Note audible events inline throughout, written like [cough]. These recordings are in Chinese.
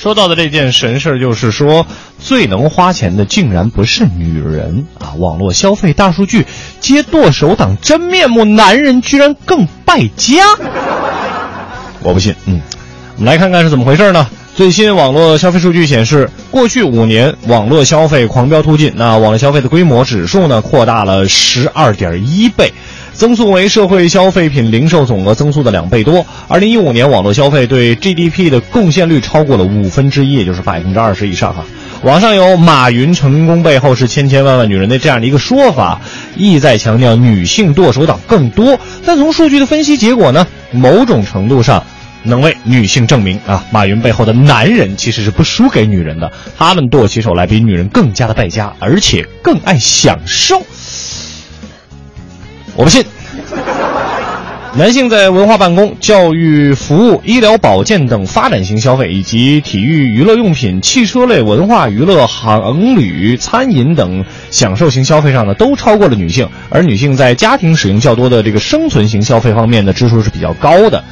说到的这件神事儿，就是说最能花钱的竟然不是女人啊！网络消费大数据揭剁手党真面目，男人居然更败家。我不信，嗯，我们来看看是怎么回事呢？最新网络消费数据显示，过去五年网络消费狂飙突进，那网络消费的规模指数呢扩大了十二点一倍。增速为社会消费品零售总额增速的两倍多。二零一五年，网络消费对 GDP 的贡献率超过了五分之一，也就是百分之二十以上哈。网上有“马云成功背后是千千万万女人”的这样的一个说法，意在强调女性剁手党更多。但从数据的分析结果呢，某种程度上能为女性证明啊，马云背后的男人其实是不输给女人的，他们剁起手来比女人更加的败家，而且更爱享受。我不信。[laughs] 男性在文化办公、教育服务、医疗保健等发展型消费，以及体育娱乐用品、汽车类文化娱乐、航旅、餐饮等享受型消费上呢，都超过了女性。而女性在家庭使用较多的这个生存型消费方面的支出是比较高的。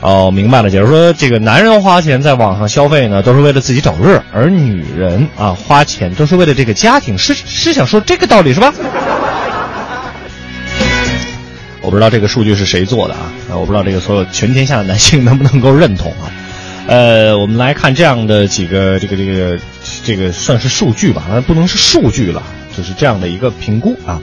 哦，明白了，就是说这个男人花钱在网上消费呢，都是为了自己找乐，而女人啊花钱都是为了这个家庭，是是想说这个道理是吧？我不知道这个数据是谁做的啊？我不知道这个所有全天下的男性能不能够认同啊？呃，我们来看这样的几个这个这个这个算是数据吧，不能是数据了，就是这样的一个评估啊。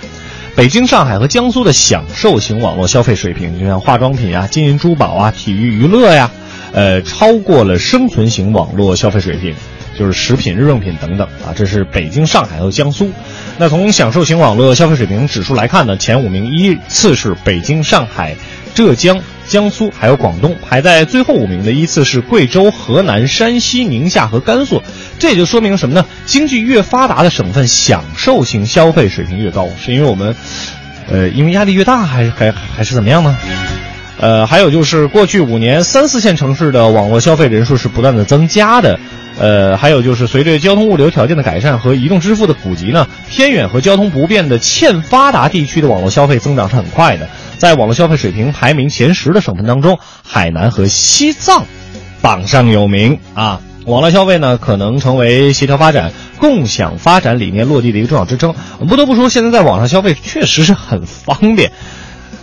北京、上海和江苏的享受型网络消费水平，就像化妆品啊、金银珠宝啊、体育娱乐呀，呃，超过了生存型网络消费水平。就是食品、日用品等等啊，这是北京、上海和江苏。那从享受型网络消费水平指数来看呢，前五名依次是北京、上海、浙江、江苏，还有广东。排在最后五名的依次是贵州、河南、山西、宁夏和甘肃。这也就说明什么呢？经济越发达的省份，享受型消费水平越高，是因为我们，呃，因为压力越大，还是还还是怎么样呢？呃，还有就是过去五年，三四线城市的网络消费人数是不断的增加的。呃，还有就是随着交通物流条件的改善和移动支付的普及呢，偏远和交通不便的欠发达地区的网络消费增长是很快的。在网络消费水平排名前十的省份当中，海南和西藏榜上有名啊。网络消费呢，可能成为协调发展、共享发展理念落地的一个重要支撑。不得不说，现在在网上消费确实是很方便。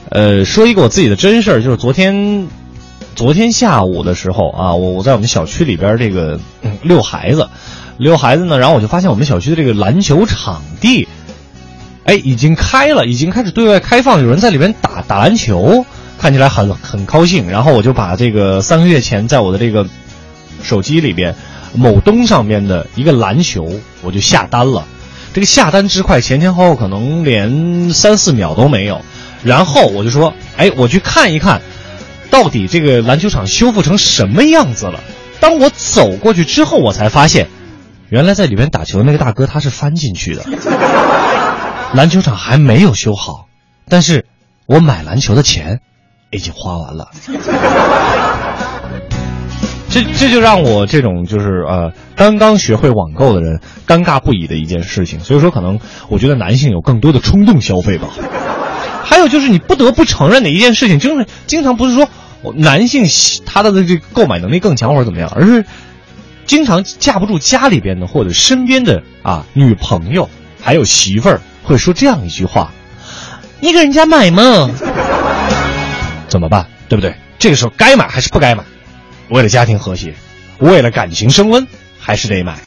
呃，说一个我自己的真事儿，就是昨天。昨天下午的时候啊，我我在我们小区里边这个遛孩子，遛孩子呢，然后我就发现我们小区的这个篮球场地，哎，已经开了，已经开始对外开放，有人在里边打打篮球，看起来很很高兴。然后我就把这个三个月前在我的这个手机里边某东上面的一个篮球，我就下单了。这个下单之快，前前后后可能连三四秒都没有。然后我就说，哎，我去看一看。到底这个篮球场修复成什么样子了？当我走过去之后，我才发现，原来在里面打球的那个大哥他是翻进去的。[laughs] 篮球场还没有修好，但是我买篮球的钱已经花完了。[laughs] 这这就让我这种就是呃刚刚学会网购的人尴尬不已的一件事情。所以说，可能我觉得男性有更多的冲动消费吧。还有就是，你不得不承认的一件事情，就是经常不是说男性他的这个购买能力更强或者怎么样，而是经常架不住家里边的或者身边的啊女朋友还有媳妇儿会说这样一句话：“你给人家买吗？” [laughs] 怎么办？对不对？这个时候该买还是不该买？为了家庭和谐，为了感情升温，还是得买。